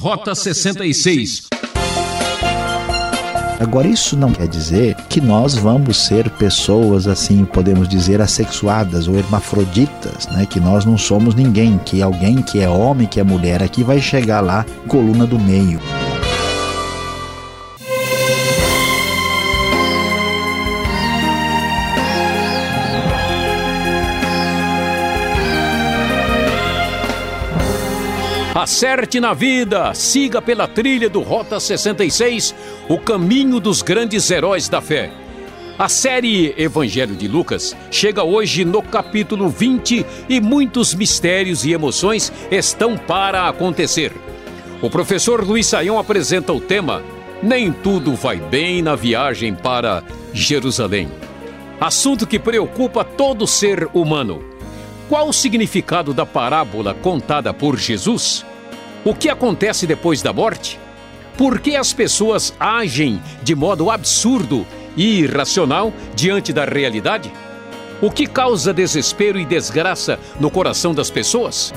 Rota 66. Agora, isso não quer dizer que nós vamos ser pessoas assim, podemos dizer, assexuadas ou hermafroditas, né? Que nós não somos ninguém, que alguém que é homem, que é mulher aqui vai chegar lá, coluna do meio. Acerte na vida, siga pela trilha do Rota 66, o caminho dos grandes heróis da fé. A série Evangelho de Lucas chega hoje no capítulo 20 e muitos mistérios e emoções estão para acontecer. O professor Luiz Saião apresenta o tema Nem tudo vai bem na viagem para Jerusalém. Assunto que preocupa todo ser humano. Qual o significado da parábola contada por Jesus? O que acontece depois da morte? Por que as pessoas agem de modo absurdo e irracional diante da realidade? O que causa desespero e desgraça no coração das pessoas?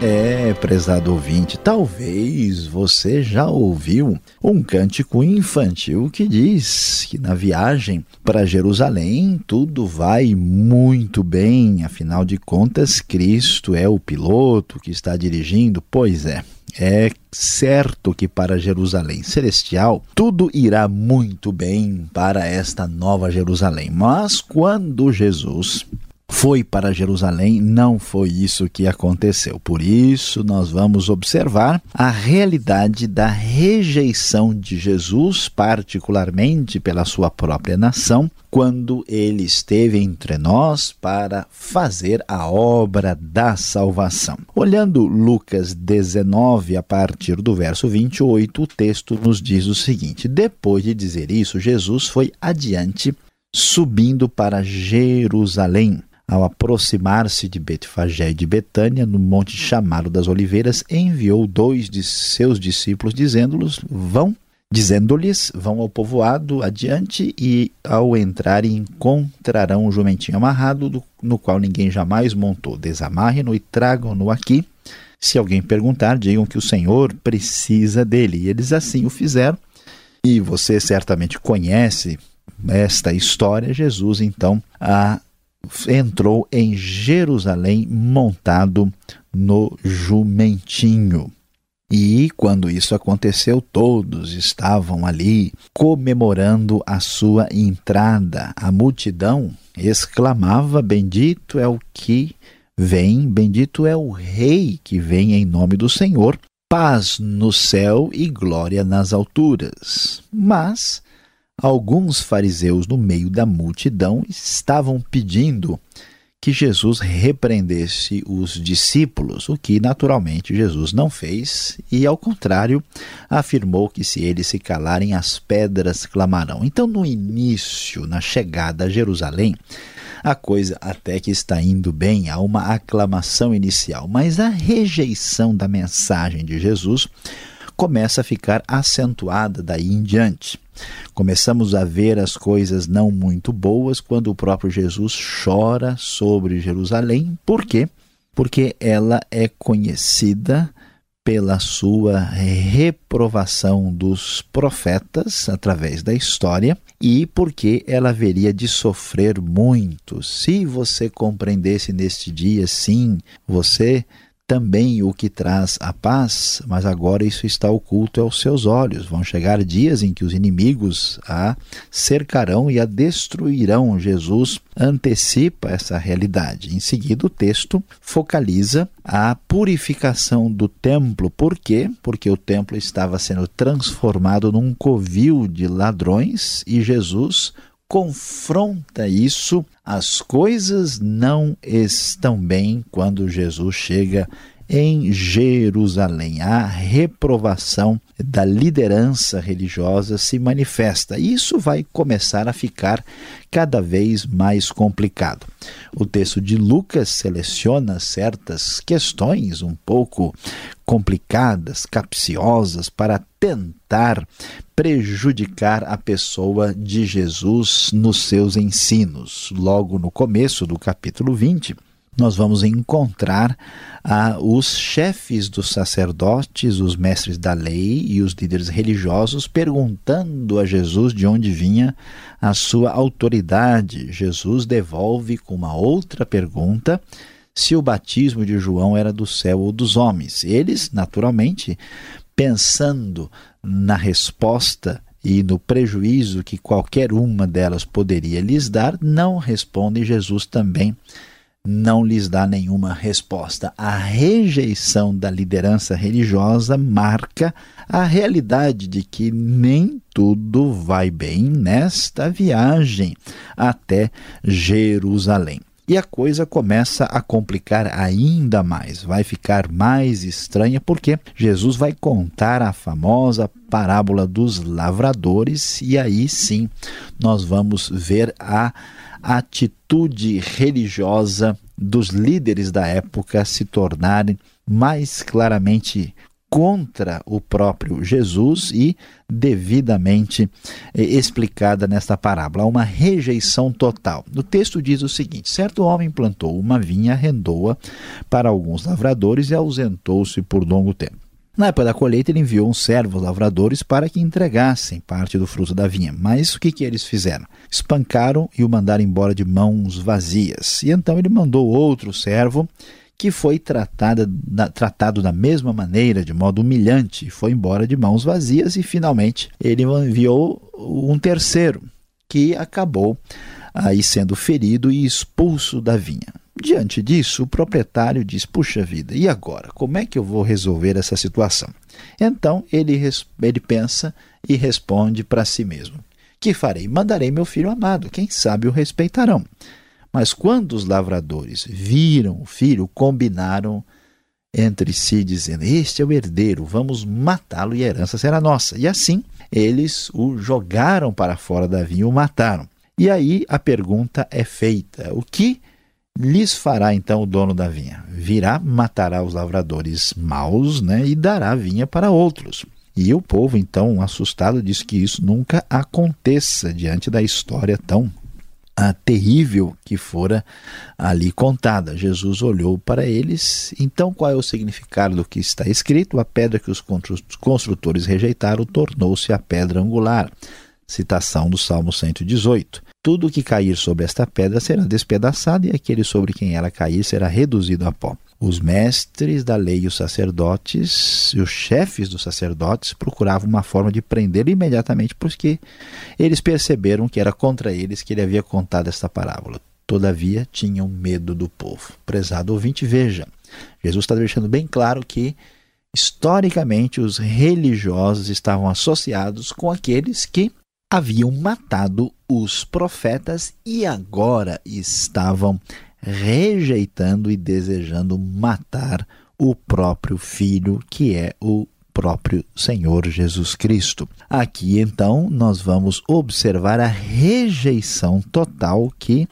É, prezado ouvinte, talvez você já ouviu um cântico infantil que diz que na viagem para Jerusalém tudo vai muito bem, afinal de contas, Cristo é o piloto que está dirigindo. Pois é, é certo que para Jerusalém celestial tudo irá muito bem para esta nova Jerusalém. Mas quando Jesus foi para Jerusalém, não foi isso que aconteceu. Por isso, nós vamos observar a realidade da rejeição de Jesus, particularmente pela sua própria nação, quando ele esteve entre nós para fazer a obra da salvação. Olhando Lucas 19, a partir do verso 28, o texto nos diz o seguinte: Depois de dizer isso, Jesus foi adiante, subindo para Jerusalém ao aproximar-se de Betfagé e de Betânia, no monte chamado das Oliveiras, enviou dois de seus discípulos, dizendo-lhes: Vão, dizendo-lhes: Vão ao povoado adiante e, ao entrarem, encontrarão um jumentinho amarrado, do, no qual ninguém jamais montou. Desamarrem-no e tragam-no aqui. Se alguém perguntar, digam que o Senhor precisa dele. E eles assim o fizeram. E você certamente conhece esta história. Jesus, então, a entrou em Jerusalém montado no jumentinho. E quando isso aconteceu, todos estavam ali comemorando a sua entrada. A multidão exclamava: Bendito é o que vem, bendito é o Rei que vem em nome do Senhor, paz no céu e glória nas alturas. Mas alguns fariseus no meio da multidão estavam pedindo que Jesus repreendesse os discípulos, o que naturalmente Jesus não fez, e ao contrário, afirmou que se eles se calarem, as pedras clamarão. Então, no início, na chegada a Jerusalém, a coisa até que está indo bem, há uma aclamação inicial, mas a rejeição da mensagem de Jesus começa a ficar acentuada daí em diante. Começamos a ver as coisas não muito boas quando o próprio Jesus chora sobre Jerusalém. Por quê? Porque ela é conhecida pela sua reprovação dos profetas através da história e porque ela haveria de sofrer muito. Se você compreendesse neste dia, sim, você também o que traz a paz, mas agora isso está oculto aos seus olhos. Vão chegar dias em que os inimigos a cercarão e a destruirão. Jesus antecipa essa realidade. Em seguida, o texto focaliza a purificação do templo. Por quê? Porque o templo estava sendo transformado num covil de ladrões e Jesus confronta isso, as coisas não estão bem quando Jesus chega em Jerusalém. A reprovação da liderança religiosa se manifesta. E isso vai começar a ficar cada vez mais complicado. O texto de Lucas seleciona certas questões um pouco complicadas, capciosas, para tentar prejudicar a pessoa de Jesus nos seus ensinos. Logo no começo do capítulo 20, nós vamos encontrar ah, os chefes dos sacerdotes, os mestres da lei e os líderes religiosos perguntando a Jesus de onde vinha a sua autoridade. Jesus devolve com uma outra pergunta se o batismo de João era do céu ou dos homens. Eles, naturalmente, pensando na resposta e no prejuízo que qualquer uma delas poderia lhes dar, não respondem. Jesus também não lhes dá nenhuma resposta. A rejeição da liderança religiosa marca a realidade de que nem tudo vai bem nesta viagem até Jerusalém. E a coisa começa a complicar ainda mais, vai ficar mais estranha, porque Jesus vai contar a famosa parábola dos lavradores, e aí sim nós vamos ver a atitude religiosa dos líderes da época se tornarem mais claramente contra o próprio Jesus e devidamente eh, explicada nesta parábola. Há uma rejeição total. No texto diz o seguinte: certo homem plantou uma vinha, arrendou-a para alguns lavradores e ausentou-se por longo tempo. Na época da colheita, ele enviou um servo aos lavradores para que entregassem parte do fruto da vinha. Mas o que, que eles fizeram? Espancaram e o mandaram embora de mãos vazias. E então ele mandou outro servo que foi tratada, da, tratado da mesma maneira, de modo humilhante, foi embora de mãos vazias e finalmente ele enviou um terceiro, que acabou aí sendo ferido e expulso da vinha. Diante disso, o proprietário diz: Puxa vida, e agora? Como é que eu vou resolver essa situação? Então ele, ele pensa e responde para si mesmo: Que farei? Mandarei meu filho amado, quem sabe o respeitarão. Mas quando os lavradores viram o filho, combinaram entre si, dizendo: Este é o herdeiro, vamos matá-lo e a herança será nossa. E assim eles o jogaram para fora da vinha e o mataram. E aí a pergunta é feita: o que lhes fará então o dono da vinha? Virá, matará os lavradores maus né, e dará vinha para outros. E o povo, então, assustado, diz que isso nunca aconteça diante da história tão a terrível que fora ali contada. Jesus olhou para eles. Então, qual é o significado do que está escrito? A pedra que os construtores rejeitaram tornou-se a pedra angular. Citação do Salmo 118. Tudo que cair sobre esta pedra será despedaçado, e aquele sobre quem ela cair será reduzido a pó. Os mestres da lei e os sacerdotes, e os chefes dos sacerdotes, procuravam uma forma de prendê-lo imediatamente, porque eles perceberam que era contra eles que ele havia contado esta parábola. Todavia, tinham medo do povo. Prezado ouvinte, veja, Jesus está deixando bem claro que historicamente os religiosos estavam associados com aqueles que haviam matado os profetas e agora estavam rejeitando e desejando matar o próprio filho, que é o próprio Senhor Jesus Cristo. Aqui então nós vamos observar a rejeição total que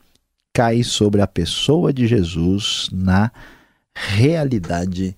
cai sobre a pessoa de Jesus na realidade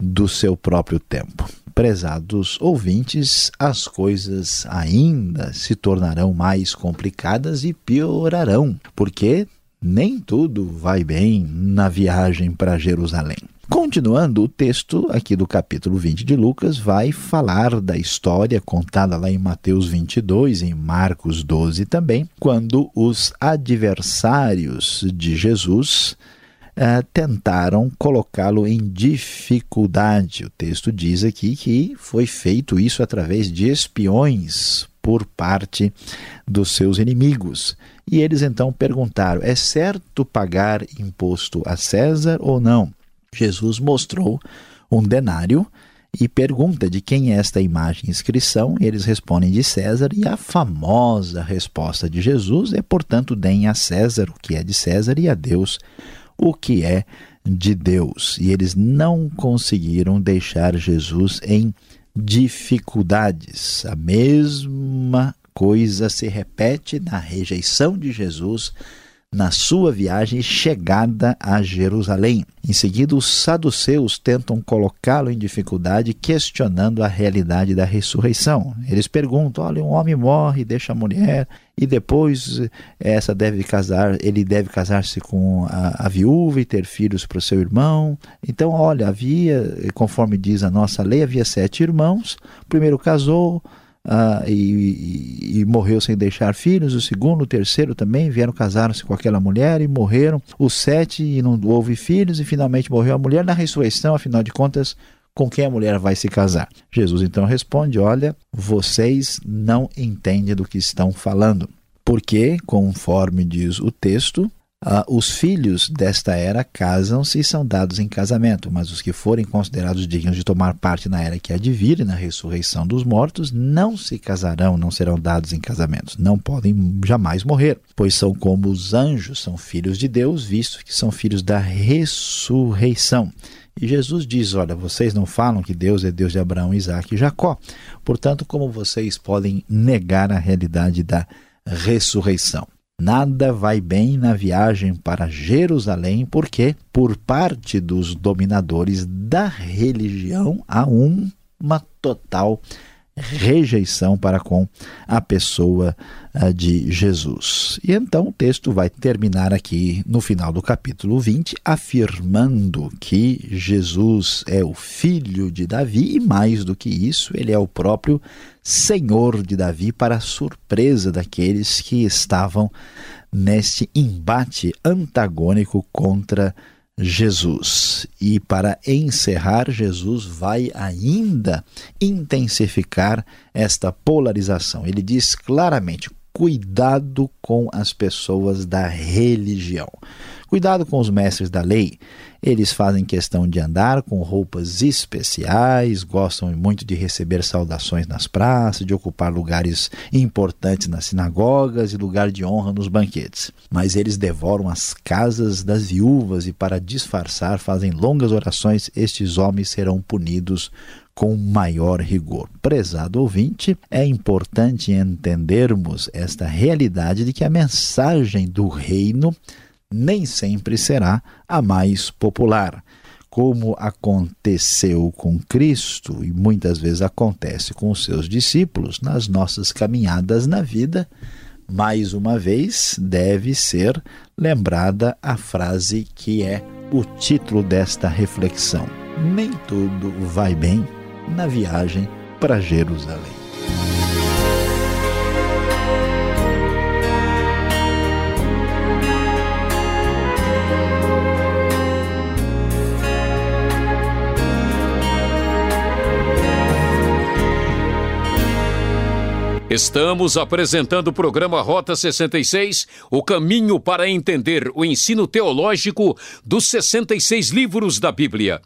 do seu próprio tempo. Prezados ouvintes, as coisas ainda se tornarão mais complicadas e piorarão, porque nem tudo vai bem na viagem para Jerusalém. Continuando, o texto aqui do capítulo 20 de Lucas vai falar da história contada lá em Mateus 22, em Marcos 12 também, quando os adversários de Jesus uh, tentaram colocá-lo em dificuldade. O texto diz aqui que foi feito isso através de espiões por parte dos seus inimigos. E eles então perguntaram: é certo pagar imposto a César ou não? Jesus mostrou um denário e pergunta de quem é esta imagem e inscrição. Eles respondem de César, e a famosa resposta de Jesus é: portanto, deem a César o que é de César e a Deus o que é de Deus. E eles não conseguiram deixar Jesus em dificuldades. A mesma coisa se repete na rejeição de Jesus na sua viagem chegada a Jerusalém. Em seguida, os saduceus tentam colocá-lo em dificuldade, questionando a realidade da ressurreição. Eles perguntam: olha, um homem morre, deixa a mulher, e depois essa deve casar, ele deve casar-se com a, a, viúva e ter filhos para o seu irmão. Então, olha, havia, conforme diz a nossa lei, havia sete irmãos. O primeiro casou, uh, e, e, e, morreu sem deixar filhos. O segundo, o terceiro também vieram casaram-se com aquela mulher e morreram. Os sete e não houve filhos e finalmente morreu a mulher. Na ressurreição, afinal de contas, com quem a mulher vai se casar? Jesus então responde: Olha, vocês não entendem do que estão falando. Porque, conforme diz o texto, Uh, os filhos desta era casam-se e são dados em casamento, mas os que forem considerados dignos de tomar parte na era que há de vir na ressurreição dos mortos não se casarão, não serão dados em casamentos, não podem jamais morrer, pois são como os anjos, são filhos de Deus, visto que são filhos da ressurreição. E Jesus diz: Olha, vocês não falam que Deus é Deus de Abraão, Isaac e Jacó. Portanto, como vocês podem negar a realidade da ressurreição? Nada vai bem na viagem para Jerusalém, porque, por parte dos dominadores da religião, há uma total rejeição para com a pessoa uh, de Jesus. E então o texto vai terminar aqui no final do capítulo 20, afirmando que Jesus é o filho de Davi e, mais do que isso, ele é o próprio Senhor de Davi, para surpresa daqueles que estavam neste embate antagônico contra Jesus. E para encerrar, Jesus vai ainda intensificar esta polarização. Ele diz claramente: cuidado com as pessoas da religião. Cuidado com os mestres da lei. Eles fazem questão de andar com roupas especiais, gostam muito de receber saudações nas praças, de ocupar lugares importantes nas sinagogas e lugar de honra nos banquetes. Mas eles devoram as casas das viúvas e, para disfarçar, fazem longas orações. Estes homens serão punidos com maior rigor. Prezado ouvinte, é importante entendermos esta realidade de que a mensagem do reino nem sempre será a mais popular. Como aconteceu com Cristo e muitas vezes acontece com os seus discípulos nas nossas caminhadas na vida, mais uma vez deve ser lembrada a frase que é o título desta reflexão: Nem tudo vai bem na viagem para Jerusalém. Estamos apresentando o programa Rota 66, o caminho para entender o ensino teológico dos 66 livros da Bíblia.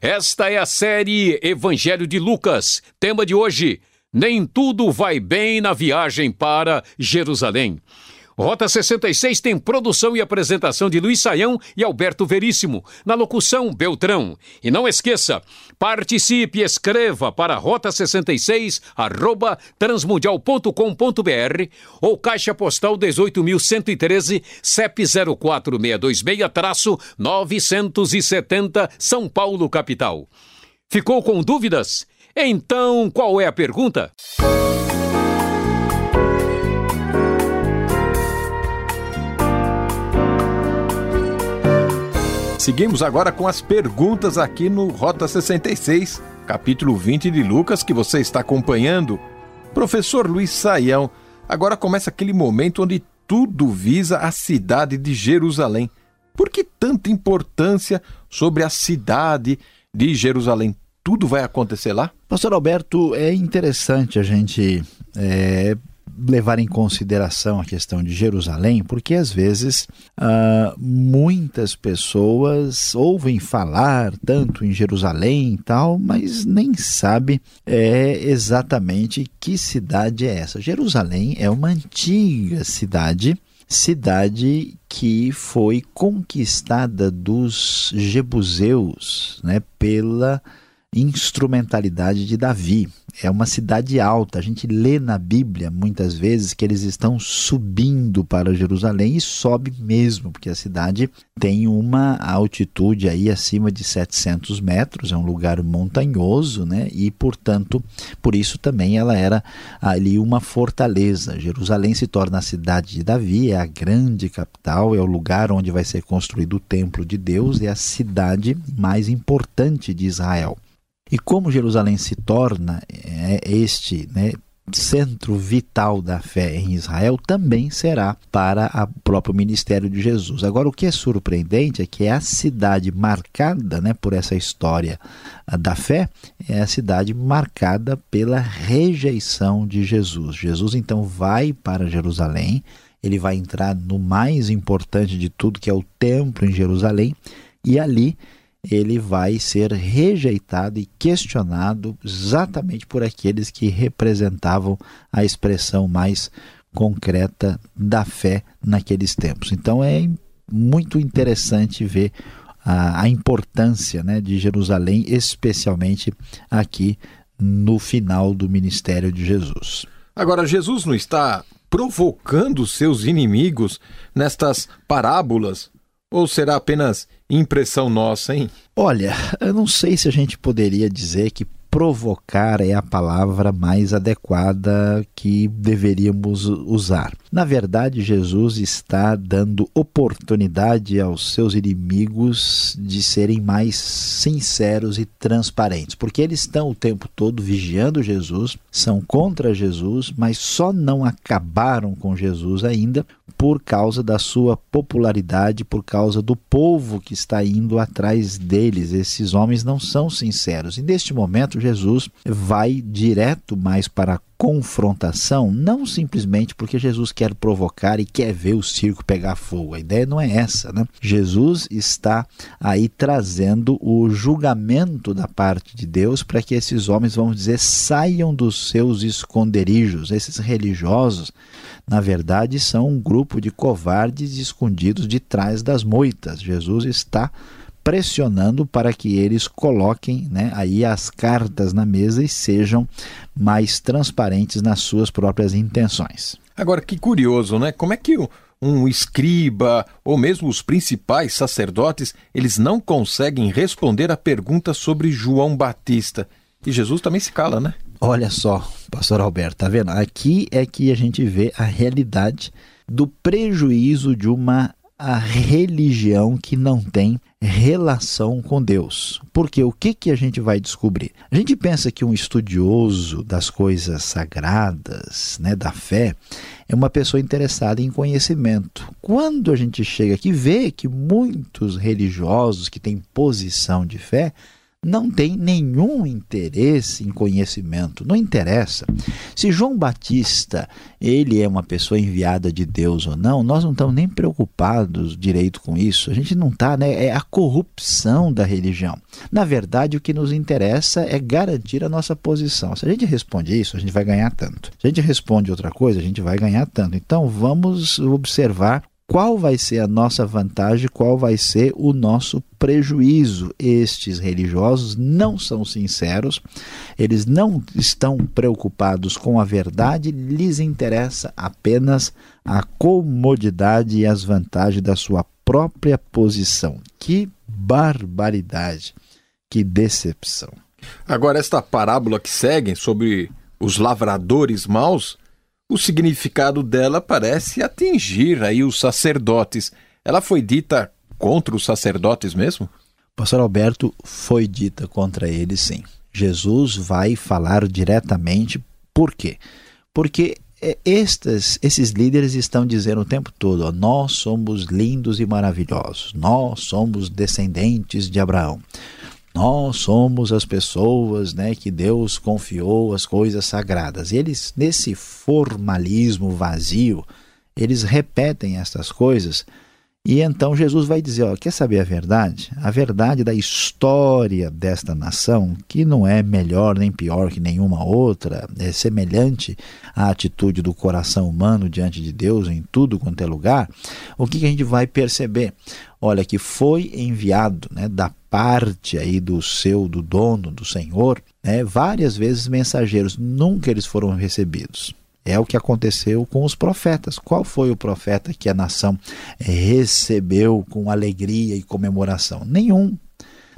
Esta é a série Evangelho de Lucas. Tema de hoje: Nem tudo vai bem na viagem para Jerusalém. Rota 66 tem produção e apresentação de Luiz Saião e Alberto Veríssimo. Na locução, Beltrão. E não esqueça, participe e escreva para rota 66 arroba transmundial.com.br ou caixa postal 18.113 CEP 04626-970 São Paulo, capital. Ficou com dúvidas? Então, qual é a pergunta? Seguimos agora com as perguntas aqui no Rota 66, capítulo 20 de Lucas, que você está acompanhando. Professor Luiz Saião, agora começa aquele momento onde tudo visa a cidade de Jerusalém. Por que tanta importância sobre a cidade de Jerusalém? Tudo vai acontecer lá? Pastor Alberto, é interessante a gente é, levar em consideração a questão de Jerusalém, porque às vezes uh, muitas pessoas ouvem falar tanto em Jerusalém e tal, mas nem sabe é, exatamente que cidade é essa. Jerusalém é uma antiga cidade cidade que foi conquistada dos jebuseus né, pela instrumentalidade de Davi. É uma cidade alta. A gente lê na Bíblia muitas vezes que eles estão subindo para Jerusalém e sobe mesmo, porque a cidade tem uma altitude aí acima de 700 metros, é um lugar montanhoso, né? E portanto, por isso também ela era ali uma fortaleza. Jerusalém se torna a cidade de Davi, é a grande capital, é o lugar onde vai ser construído o templo de Deus, é a cidade mais importante de Israel. E como Jerusalém se torna é, este né, centro vital da fé em Israel, também será para o próprio ministério de Jesus. Agora, o que é surpreendente é que é a cidade marcada né, por essa história da fé, é a cidade marcada pela rejeição de Jesus. Jesus então vai para Jerusalém, ele vai entrar no mais importante de tudo, que é o templo em Jerusalém, e ali ele vai ser rejeitado e questionado exatamente por aqueles que representavam a expressão mais concreta da fé naqueles tempos. Então é muito interessante ver a, a importância né, de Jerusalém, especialmente aqui no final do ministério de Jesus. Agora, Jesus não está provocando seus inimigos nestas parábolas ou será apenas impressão nossa, hein? Olha, eu não sei se a gente poderia dizer que provocar é a palavra mais adequada que deveríamos usar. Na verdade, Jesus está dando oportunidade aos seus inimigos de serem mais sinceros e transparentes, porque eles estão o tempo todo vigiando Jesus, são contra Jesus, mas só não acabaram com Jesus ainda por causa da sua popularidade, por causa do povo que está indo atrás deles. Esses homens não são sinceros. E neste momento, Jesus vai direto mais para a confrontação, não simplesmente porque Jesus quer provocar e quer ver o circo pegar fogo. A ideia não é essa, né? Jesus está aí trazendo o julgamento da parte de Deus para que esses homens, vamos dizer, saiam dos seus esconderijos. Esses religiosos, na verdade, são um grupo de covardes escondidos de trás das moitas. Jesus está pressionando para que eles coloquem né, aí as cartas na mesa e sejam mais transparentes nas suas próprias intenções. Agora, que curioso, né? Como é que um escriba ou mesmo os principais sacerdotes, eles não conseguem responder a pergunta sobre João Batista? E Jesus também se cala, né? Olha só, pastor Alberto, tá vendo? Aqui é que a gente vê a realidade do prejuízo de uma a religião que não tem relação com Deus. Porque o que, que a gente vai descobrir? A gente pensa que um estudioso das coisas sagradas, né, da fé, é uma pessoa interessada em conhecimento. Quando a gente chega aqui vê que muitos religiosos que têm posição de fé não tem nenhum interesse em conhecimento, não interessa. Se João Batista, ele é uma pessoa enviada de Deus ou não, nós não estamos nem preocupados direito com isso. A gente não está, né? É a corrupção da religião. Na verdade, o que nos interessa é garantir a nossa posição. Se a gente responde isso, a gente vai ganhar tanto. Se a gente responde outra coisa, a gente vai ganhar tanto. Então, vamos observar qual vai ser a nossa vantagem, qual vai ser o nosso prejuízo. Estes religiosos não são sinceros, eles não estão preocupados com a verdade, lhes interessa apenas a comodidade e as vantagens da sua própria posição. Que barbaridade, que decepção. Agora, esta parábola que segue sobre os lavradores maus o significado dela parece atingir aí os sacerdotes. Ela foi dita contra os sacerdotes mesmo? Pastor Alberto foi dita contra eles, sim. Jesus vai falar diretamente. Por quê? Porque é, estes, esses líderes estão dizendo o tempo todo: ó, nós somos lindos e maravilhosos, nós somos descendentes de Abraão, nós somos as pessoas né, que Deus confiou as coisas sagradas. E eles, nesse formalismo vazio, eles repetem estas coisas E então Jesus vai dizer: ó, quer saber a verdade? A verdade da história desta nação, que não é melhor nem pior que nenhuma outra, é semelhante à atitude do coração humano diante de Deus em tudo quanto é lugar. O que, que a gente vai perceber? Olha, que foi enviado né, da parte aí do seu, do dono, do Senhor, né, várias vezes mensageiros, nunca eles foram recebidos. É o que aconteceu com os profetas. Qual foi o profeta que a nação recebeu com alegria e comemoração? Nenhum.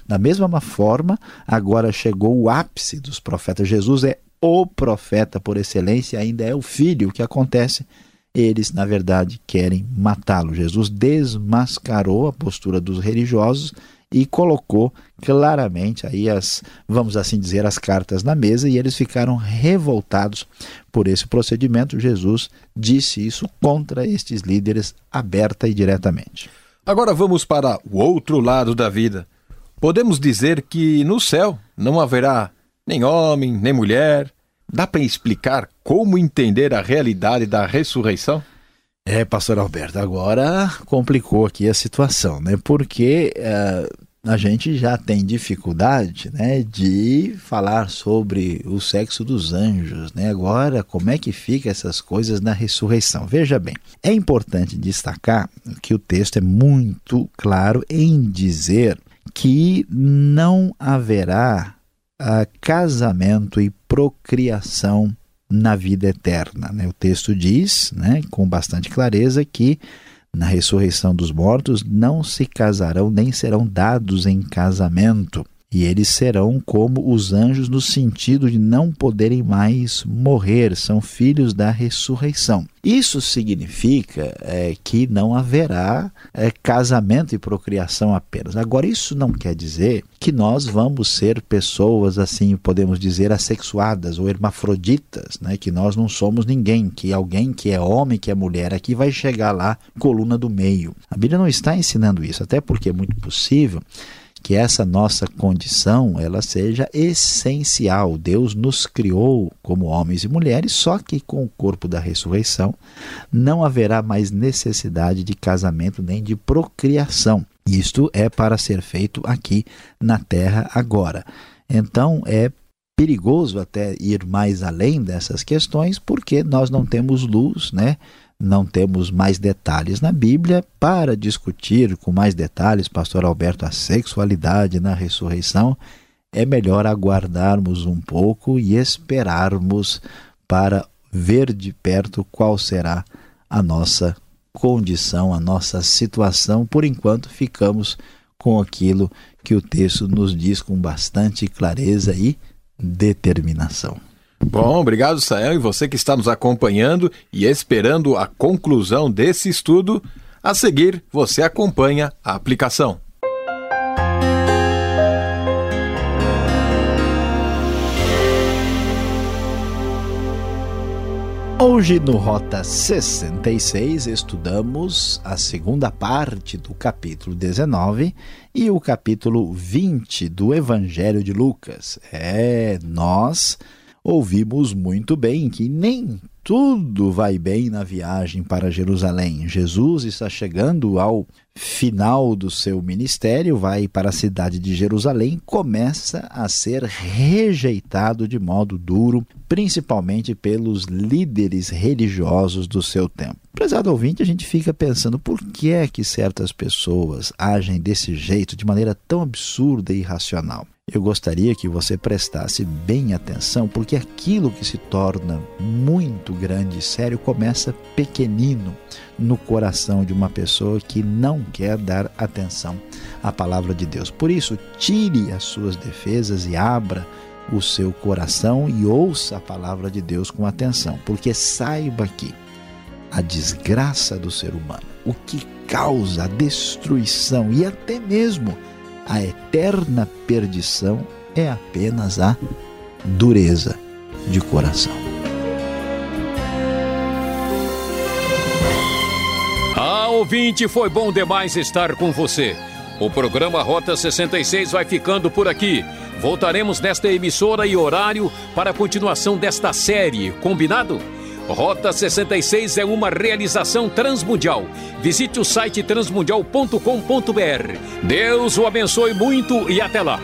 Da mesma forma, agora chegou o ápice dos profetas. Jesus é o profeta por excelência, ainda é o filho. O que acontece? Eles, na verdade, querem matá-lo. Jesus desmascarou a postura dos religiosos e colocou claramente aí as, vamos assim dizer, as cartas na mesa e eles ficaram revoltados por esse procedimento. Jesus disse isso contra estes líderes aberta e diretamente. Agora vamos para o outro lado da vida. Podemos dizer que no céu não haverá nem homem, nem mulher. Dá para explicar como entender a realidade da ressurreição? É, pastor Alberto, agora complicou aqui a situação, né? Porque uh, a gente já tem dificuldade, né, de falar sobre o sexo dos anjos, né? Agora, como é que fica essas coisas na ressurreição? Veja bem, é importante destacar que o texto é muito claro em dizer que não haverá uh, casamento e procriação na vida eterna. Né? O texto diz, né, com bastante clareza, que na ressurreição dos mortos não se casarão nem serão dados em casamento. E eles serão como os anjos no sentido de não poderem mais morrer, são filhos da ressurreição. Isso significa é, que não haverá é, casamento e procriação apenas. Agora, isso não quer dizer que nós vamos ser pessoas, assim, podemos dizer, assexuadas ou hermafroditas, né? que nós não somos ninguém, que alguém que é homem, que é mulher aqui vai chegar lá, coluna do meio. A Bíblia não está ensinando isso, até porque é muito possível que essa nossa condição ela seja essencial. Deus nos criou como homens e mulheres, só que com o corpo da ressurreição não haverá mais necessidade de casamento nem de procriação. Isto é para ser feito aqui na terra agora. Então é perigoso até ir mais além dessas questões, porque nós não temos luz, né? Não temos mais detalhes na Bíblia para discutir com mais detalhes, pastor Alberto, a sexualidade na ressurreição. É melhor aguardarmos um pouco e esperarmos para ver de perto qual será a nossa condição, a nossa situação. Por enquanto, ficamos com aquilo que o texto nos diz com bastante clareza e determinação. Bom, obrigado, Sael, e você que está nos acompanhando e esperando a conclusão desse estudo. A seguir, você acompanha a aplicação. Hoje no Rota 66 estudamos a segunda parte do capítulo 19 e o capítulo 20 do Evangelho de Lucas. É, nós ouvimos muito bem que nem tudo vai bem na viagem para Jerusalém. Jesus está chegando ao final do seu ministério, vai para a cidade de Jerusalém, começa a ser rejeitado de modo duro, principalmente pelos líderes religiosos do seu tempo. Prezado ouvinte, a gente fica pensando por que é que certas pessoas agem desse jeito, de maneira tão absurda e irracional. Eu gostaria que você prestasse bem atenção, porque aquilo que se torna muito grande e sério começa pequenino no coração de uma pessoa que não quer dar atenção à palavra de Deus. Por isso, tire as suas defesas e abra o seu coração e ouça a palavra de Deus com atenção, porque saiba que a desgraça do ser humano, o que causa a destruição e até mesmo a eterna perdição é apenas a dureza de coração. Ah, ouvinte, foi bom demais estar com você. O programa Rota 66 vai ficando por aqui. Voltaremos nesta emissora e horário para a continuação desta série, combinado? Rota 66 é uma realização transmundial. Visite o site transmundial.com.br. Deus o abençoe muito e até lá.